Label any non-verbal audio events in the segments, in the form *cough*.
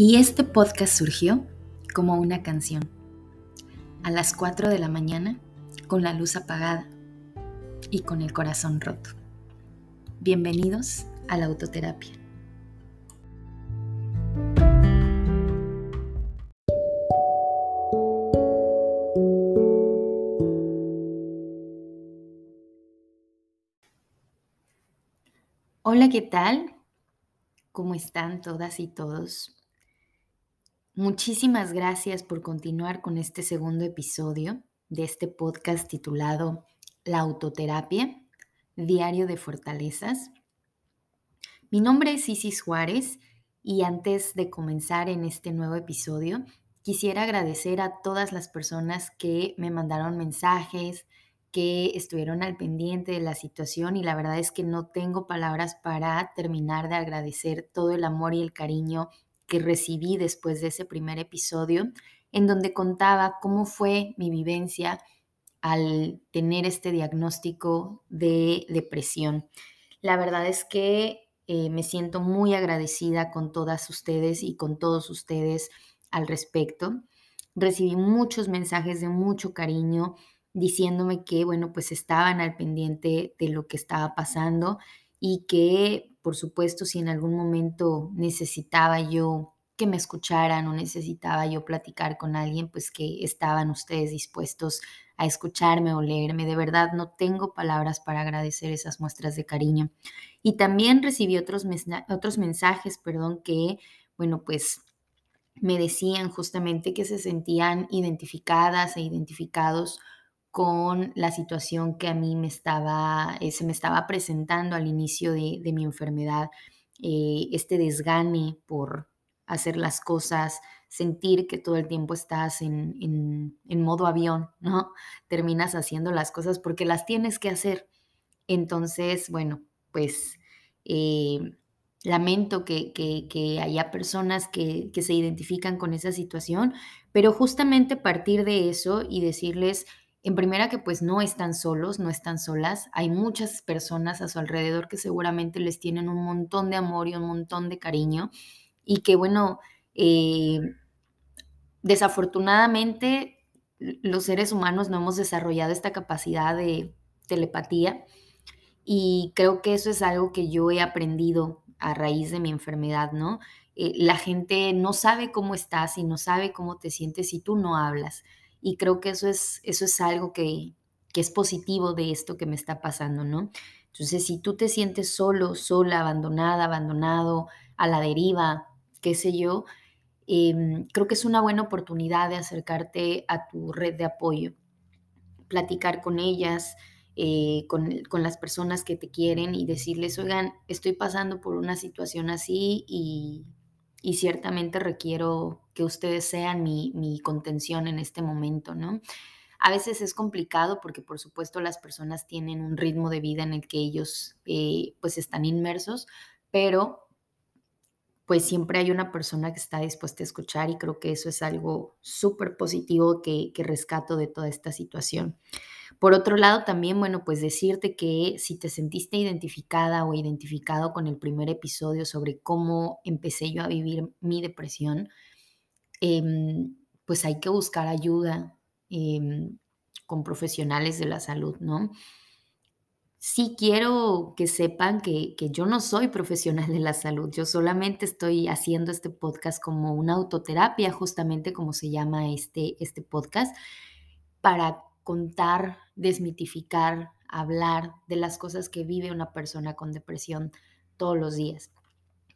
Y este podcast surgió como una canción. A las 4 de la mañana, con la luz apagada y con el corazón roto. Bienvenidos a la autoterapia. Hola, ¿qué tal? ¿Cómo están todas y todos? Muchísimas gracias por continuar con este segundo episodio de este podcast titulado La autoterapia, Diario de Fortalezas. Mi nombre es Isis Juárez y antes de comenzar en este nuevo episodio, quisiera agradecer a todas las personas que me mandaron mensajes, que estuvieron al pendiente de la situación y la verdad es que no tengo palabras para terminar de agradecer todo el amor y el cariño que recibí después de ese primer episodio, en donde contaba cómo fue mi vivencia al tener este diagnóstico de depresión. La verdad es que eh, me siento muy agradecida con todas ustedes y con todos ustedes al respecto. Recibí muchos mensajes de mucho cariño diciéndome que, bueno, pues estaban al pendiente de lo que estaba pasando y que por supuesto, si en algún momento necesitaba yo que me escucharan o necesitaba yo platicar con alguien, pues que estaban ustedes dispuestos a escucharme o leerme. De verdad, no tengo palabras para agradecer esas muestras de cariño. Y también recibí otros, otros mensajes, perdón, que, bueno, pues me decían justamente que se sentían identificadas e identificados con la situación que a mí me estaba, eh, se me estaba presentando al inicio de, mi enfermedad, eh, este desgane por hacer las cosas, sentir que todo el tiempo estás en, modo avión, ¿no? Terminas haciendo las cosas porque las tienes que hacer. Entonces, bueno, pues eh, lamento que, haya personas que se identifican con esa situación, pero justamente partir de eso y decirles, en primera que pues no están solos, no están solas, hay muchas personas a su alrededor que seguramente les tienen un montón de amor y un montón de cariño y que bueno, eh, desafortunadamente los seres humanos no hemos desarrollado esta capacidad de telepatía y creo que eso es algo que yo he aprendido a raíz de mi enfermedad, ¿no? Eh, la gente no sabe cómo estás y no sabe cómo te sientes si tú no hablas. Y creo que eso es, eso es algo que, es positivo de esto que me está pasando, ¿no? Entonces, si tú te sientes solo, sola, abandonada, abandonado, a la deriva, qué sé yo, em, creo que es una buena oportunidad de acercarte a tu red de apoyo, platicar con ellas, eh, con, con, las personas que te quieren y decirles, oigan, estoy pasando por una situación así y, y ciertamente requiero que ustedes sean mi, contención en este momento, ¿no? A veces es complicado porque por supuesto las personas tienen un ritmo de vida en el que ellos eh, pues están inmersos, pero pues siempre hay una persona que está dispuesta a escuchar y creo que eso es algo súper positivo que, que rescato de toda esta situación. Por otro lado, también, bueno, pues decirte que si te sentiste identificada o identificado con el primer episodio sobre cómo empecé yo a vivir mi depresión, em, pues hay que buscar ayuda em, con profesionales de la salud, ¿no? Sí quiero que sepan que, que, yo no soy profesional de la salud, yo solamente estoy haciendo este podcast como una autoterapia, justamente como se llama este, este podcast, para contar, desmitificar, hablar de las cosas que vive una persona con depresión todos los días.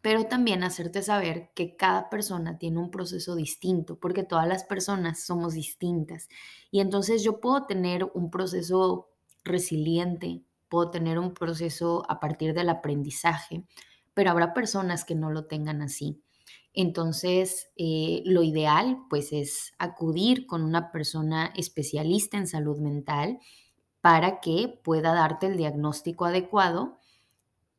Pero también hacerte saber que cada persona tiene un proceso distinto, porque todas las personas somos distintas. Y entonces yo puedo tener un proceso resiliente, puedo tener un proceso a partir del aprendizaje, pero habrá personas que no lo tengan así. Entonces, eh, lo ideal pues es acudir con una persona especialista en salud mental para que pueda darte el diagnóstico adecuado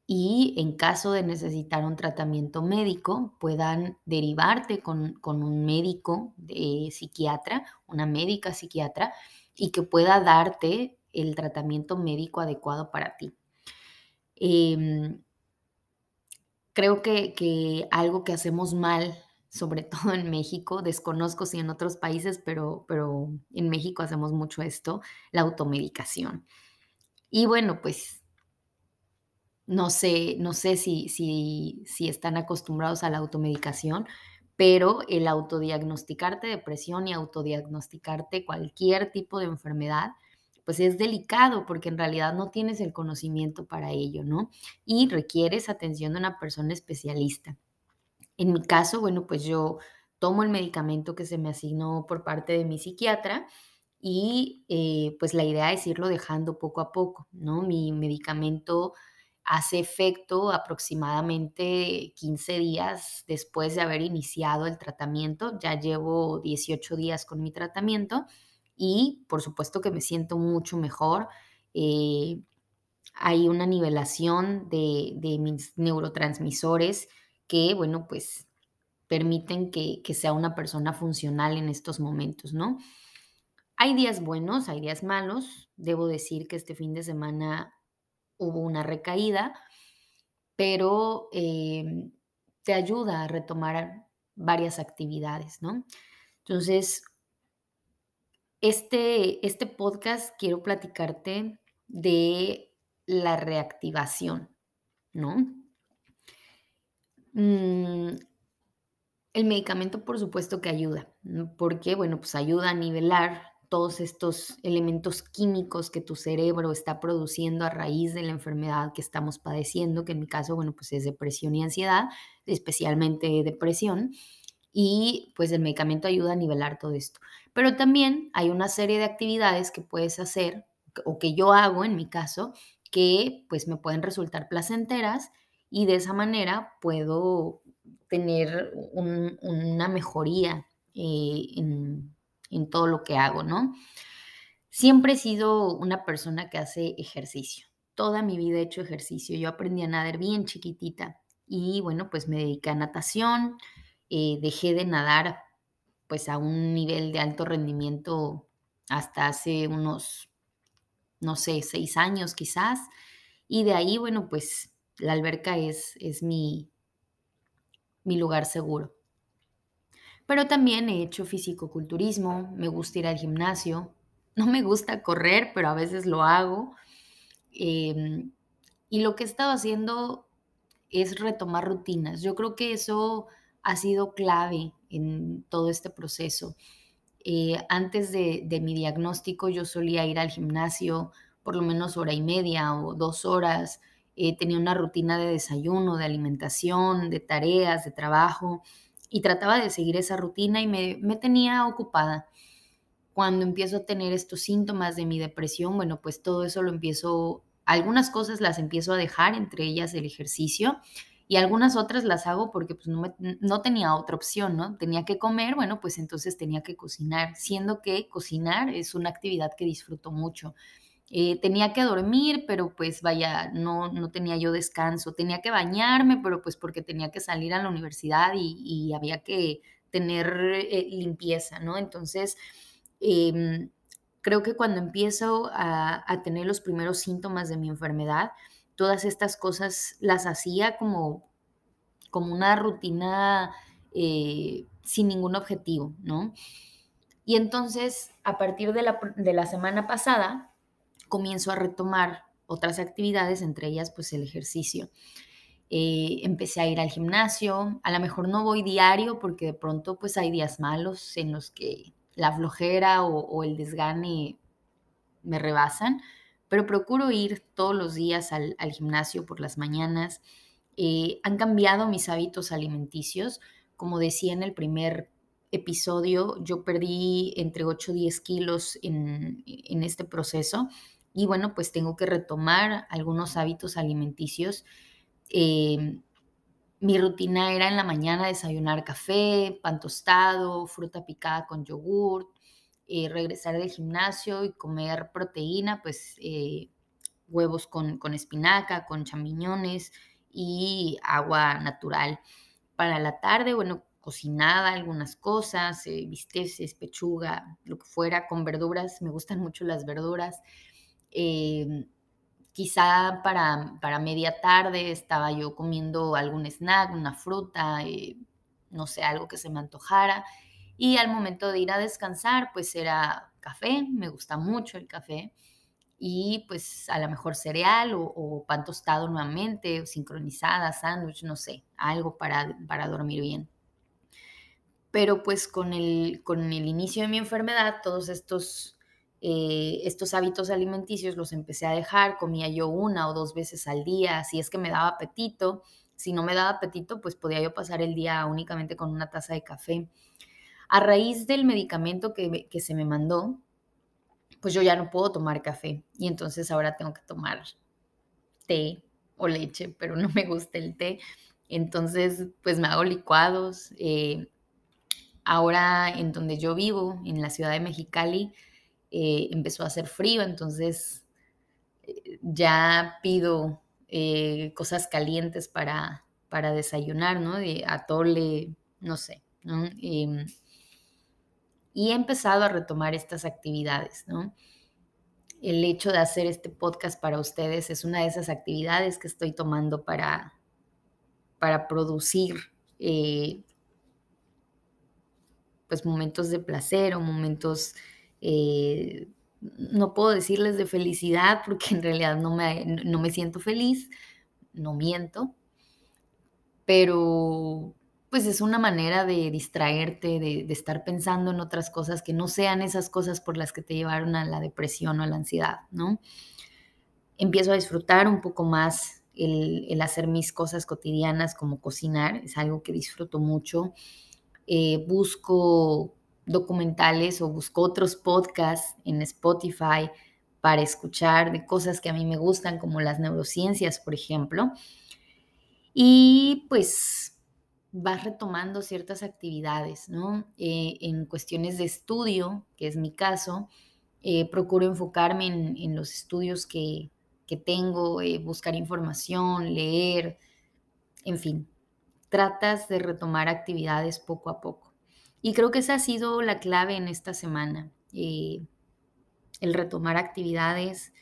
y en caso de necesitar un tratamiento médico, puedan derivarte con, un médico de psiquiatra, una médica psiquiatra, y que pueda darte el tratamiento médico adecuado para ti. Em, creo que, algo que hacemos mal sobre *laughs* todo en México, desconozco si en otros países, pero, pero en México hacemos mucho esto, la automedicación. Y bueno, pues no sé, no sé si, si, si están acostumbrados a la automedicación, pero el autodiagnosticarte depresión y autodiagnosticarte cualquier tipo de enfermedad, pues es delicado porque en realidad no tienes el conocimiento para ello, ¿no? Y requieres atención de una persona especialista. En mi caso, bueno, pues yo tomo el medicamento que se me asignó por parte de mi psiquiatra y eh, pues la idea es irlo dejando poco a poco, ¿no? Mi medicamento hace efecto aproximadamente 15 días después de haber iniciado el tratamiento. Ya llevo 18 días con mi tratamiento y por supuesto que me siento mucho mejor. Eh, hay una nivelación de, mis neurotransmisores que, bueno, pues permiten que, sea una persona funcional en estos momentos, ¿no? Hay días buenos, hay días malos. Debo decir que este fin de semana hubo una recaída, pero em, te ayuda a retomar varias actividades, ¿no? Entonces, este, este podcast quiero platicarte de la reactivación, ¿no? Mm, el medicamento, por supuesto que ayuda, porque, bueno, pues ayuda a nivelar todos estos elementos químicos que tu cerebro está produciendo a raíz de la enfermedad que estamos padeciendo, que en mi caso, bueno, pues es depresión y ansiedad, especialmente depresión, y pues el medicamento ayuda a nivelar todo esto. Pero también hay una serie de actividades que puedes hacer o que yo hago en mi caso, que pues me pueden resultar placenteras y de esa manera puedo tener una mejoría eh, en, en todo lo que hago, ¿no? Siempre he sido una persona que hace ejercicio. Toda mi vida he hecho ejercicio. Yo aprendí a nadar bien chiquitita y bueno, pues me dediqué a natación. Eh, dejé de nadar pues a un nivel de alto rendimiento hasta hace unos, no sé, seis años quizás. Y de ahí, bueno, pues la alberca es, es mi, mi lugar seguro. Pero también he hecho fisicoculturismo, me gusta ir al gimnasio, *laughs* no me gusta correr, pero a veces lo hago. Em, y lo que he estado haciendo es retomar rutinas. Yo creo que eso ha sido clave en todo este proceso. Eh, antes de, mi diagnóstico yo solía ir al gimnasio por lo menos hora y media o dos horas. Eh, tenía una rutina de desayuno, de alimentación, de tareas, de trabajo y trataba de seguir esa rutina y me, me tenía ocupada. Cuando empiezo a tener estos síntomas de mi depresión, bueno, pues todo eso lo empiezo, algunas cosas las empiezo a dejar, entre ellas el ejercicio, y algunas otras las hago porque pues, no, no, tenía otra opción, ¿no? Tenía que comer, bueno, pues entonces tenía que cocinar, siendo que cocinar es una actividad que disfruto mucho. Eh, tenía que dormir, pero pues vaya, no, no tenía yo descanso. Tenía que bañarme, pero pues porque tenía que salir a la universidad y, había que tener eh, limpieza, ¿no? Entonces, em, creo que cuando empiezo a, tener los primeros síntomas de mi enfermedad, todas estas cosas las hacía como, como una rutina eh, sin ningún objetivo, ¿no? Y entonces, a partir de la, de la semana pasada, comienzo a retomar otras actividades, entre ellas pues el ejercicio. Eh, empecé a ir al gimnasio, a lo mejor no voy diario porque de pronto pues hay días malos en los que la flojera o, el desgane me rebasan, pero procuro ir todos los días al, gimnasio por las mañanas. Eh, han cambiado mis hábitos alimenticios, como decía en el primer episodio, yo perdí entre 8 y 10 kilos en, este proceso y bueno, pues tengo que retomar algunos hábitos alimenticios. Em, mi rutina era en la mañana desayunar café, pan tostado, fruta picada con yogur, eh, regresar del gimnasio y comer proteína, pues eh, huevos con, con, espinaca, con champiñones y agua natural. Para la tarde, bueno, cocinada algunas cosas, eh, bisteces, pechuga, lo que fuera, con verduras, me gustan mucho las verduras. Em, quizá para, para, media tarde estaba yo comiendo algún snack, una fruta, eh, no sé, algo que se me antojara. Y al momento de ir a descansar, pues era café, me gusta mucho el café. Y pues a lo mejor cereal o, pan tostado nuevamente, o sincronizada, sándwich, no sé, algo para, para dormir bien. Pero pues con el, con el inicio de mi enfermedad, todos estos, eh, estos hábitos alimenticios los empecé a dejar, comía yo una o dos veces al día, si es que me daba apetito. Si no me daba apetito, pues podía yo pasar el día únicamente con una taza de café. A raíz del medicamento que, que se me mandó, pues yo ya no puedo tomar café y entonces ahora tengo que tomar té o leche, pero no me gusta el té. Entonces, pues me hago licuados. Eh, ahora en donde yo vivo, en la ciudad de Mexicali, eh, empezó a hacer frío, entonces eh, ya pido cosas calientes para, para desayunar, ¿no? De atole, no sé, ¿no? Y he empezado a retomar estas actividades, ¿no? El hecho de hacer este podcast para ustedes es una de esas actividades que estoy tomando para, para producir eh, pues momentos de placer o momentos, eh, no puedo decirles de felicidad porque en realidad no me, no me siento feliz, no miento, pero pues es una manera de distraerte, de, estar pensando en otras cosas que no sean esas cosas por las que te llevaron a la depresión o a la ansiedad, ¿no? Empiezo a disfrutar un poco más el, hacer mis cosas cotidianas como cocinar, es algo que disfruto mucho. Eh, busco documentales o busco otros podcasts en Spotify para escuchar de cosas que a mí me gustan, como las neurociencias, por ejemplo. Y pues vas retomando ciertas actividades, ¿no? Eh, en cuestiones de estudio, que es mi caso, eh, procuro enfocarme en, los estudios que, tengo, eh, buscar información, leer, en fin, tratas de retomar actividades poco a poco. Y creo que esa ha sido la clave en esta semana, el retomar actividades,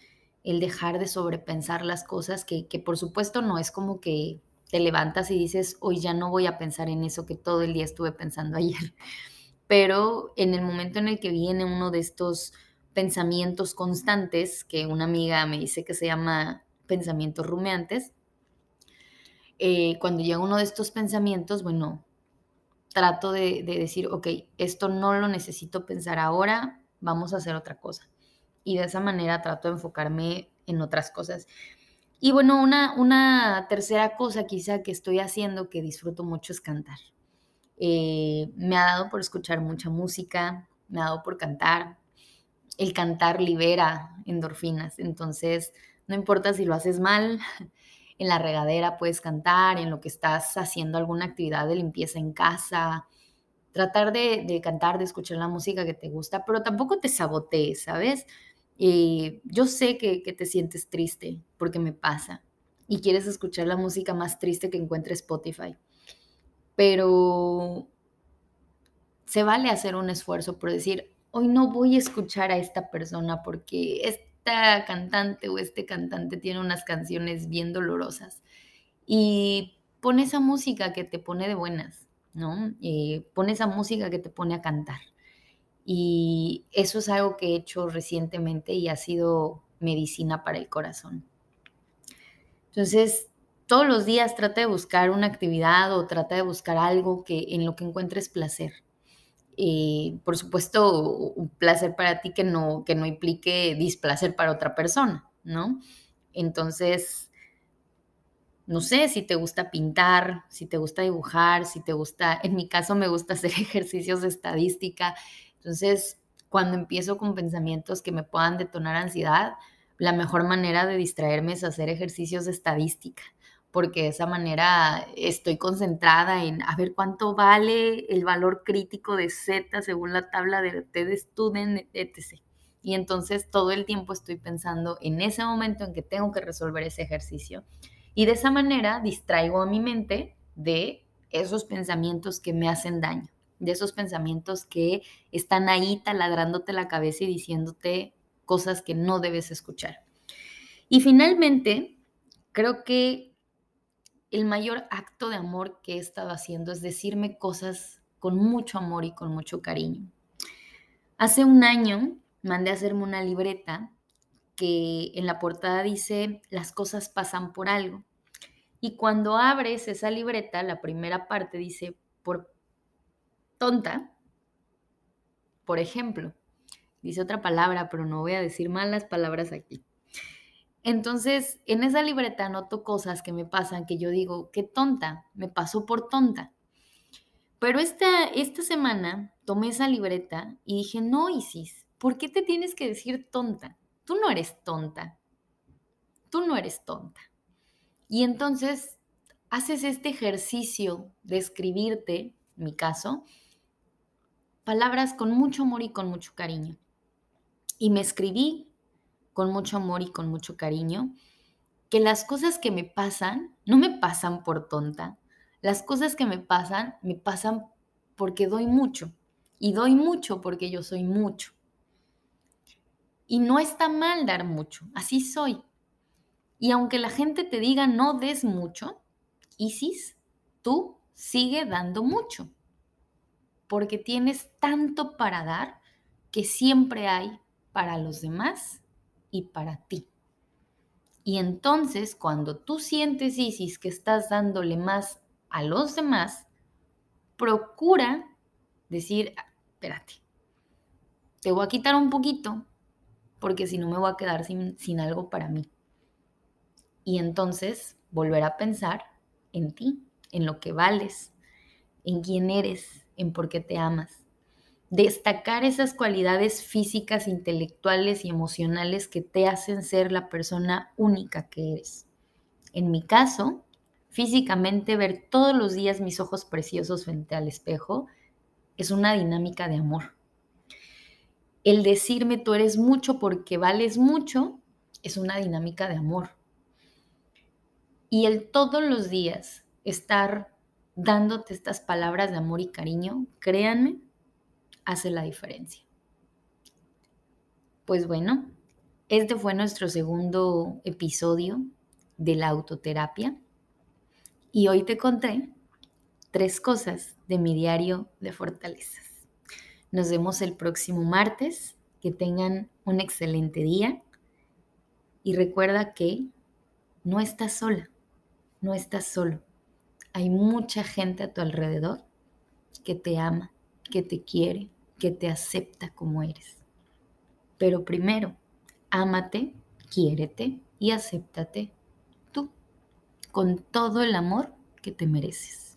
el dejar de sobrepensar las cosas, que, que por supuesto no es como que te levantas y dices, hoy ya no voy a pensar en eso que todo el día estuve pensando *laughs* ayer. Pero en el momento en el que viene uno de estos pensamientos constantes, que una amiga me dice que se llama pensamientos rumeantes, eh, cuando llega uno de estos pensamientos, bueno, trato de, de decir, ok, esto no lo necesito pensar ahora, vamos a hacer otra cosa. Y de esa manera trato de enfocarme en otras cosas. Y bueno, una, una tercera cosa quizá que estoy haciendo que disfruto mucho es cantar. Eh, me ha dado por escuchar mucha música, me ha dado por cantar. El cantar libera endorfinas, entonces no importa si lo haces mal, *laughs* en la regadera puedes cantar, en lo que estás haciendo alguna actividad de limpieza en casa, tratar de, de cantar, de escuchar la música que te gusta, pero tampoco te sabotees, ¿sabes? Y yo sé que, te sientes triste porque me pasa y quieres escuchar la música más triste que encuentre Spotify. Pero se vale hacer un esfuerzo por decir, hoy no voy a escuchar a esta persona porque esta cantante o este cantante tiene unas canciones bien dolorosas. Y pon esa música que te pone de buenas, ¿no? Eh, pon esa música que te pone a cantar. Y eso es algo que he hecho recientemente y ha sido medicina para el corazón. Entonces, todos los días trata de buscar una actividad o trata de buscar algo que en lo que encuentres placer. Eh, por supuesto, un placer para ti que no, que no implique displacer para otra persona, ¿no? Entonces, no sé, si te gusta pintar, si te gusta dibujar, si te gusta, en mi caso me gusta hacer *laughs* ejercicios de estadística, entonces, cuando empiezo con pensamientos que me puedan detonar ansiedad, la mejor manera de distraerme es hacer ejercicios de estadística, porque de esa manera estoy concentrada en a ver cuánto vale el valor crítico de Z según la tabla de T de Student, etc. Y entonces todo el tiempo estoy pensando en ese momento en que tengo que resolver ese ejercicio. Y de esa manera distraigo a mi mente de esos pensamientos que me hacen daño de esos pensamientos que están ahí taladrándote la cabeza y diciéndote cosas que no debes escuchar. Y finalmente, creo que el mayor acto de amor que he estado haciendo es decirme cosas con mucho amor y con mucho cariño. Hace un año mandé a hacerme una libreta que en la portada dice las cosas pasan por algo. Y cuando abres esa libreta, la primera parte dice por tonta, por ejemplo. Dice otra palabra, pero no voy a decir malas palabras aquí. Entonces, en esa libreta anoto cosas que me pasan que yo digo, qué tonta, me pasó por tonta. Pero esta, esta semana tomé esa libreta y dije, no, Isis, ¿por qué te tienes que decir tonta? Tú no eres tonta. Tú no eres tonta. Y entonces haces este ejercicio de escribirte, mi caso, palabras con mucho amor y con mucho cariño. Y me escribí con mucho amor y con mucho cariño, que las cosas que me pasan no me pasan por tonta. Las cosas que me pasan me pasan porque doy mucho. Y doy mucho porque yo soy mucho. Y no está mal dar mucho, así soy. Y aunque la gente te diga no des mucho, Isis, tú sigue dando mucho. Porque tienes tanto para dar que siempre hay para los demás y para ti. Y entonces, cuando tú sientes, Isis, que estás dándole más a los demás, procura decir, espérate, te voy a quitar un poquito, porque si no me voy a quedar sin, sin algo para mí. Y entonces volver a pensar en ti, en lo que vales, en quién eres, en por qué te amas destacar esas cualidades físicas, intelectuales y emocionales que te hacen ser la persona única que eres. En mi caso, físicamente ver todos los días mis ojos preciosos frente al espejo es una dinámica de amor. El decirme tú eres mucho porque vales mucho es una dinámica de amor. Y el todos los días estar dándote estas palabras de amor y cariño, créanme, hace la diferencia. Pues bueno, este fue nuestro segundo episodio de la autoterapia y hoy te conté tres cosas de mi diario de fortalezas. Nos vemos el próximo martes, que tengan un excelente día y recuerda que no estás sola, no estás solo. Hay mucha gente a tu alrededor que te ama, que te quiere, que te acepta como eres. Pero primero, ámate, quiérete y acéptate tú, con todo el amor que te mereces.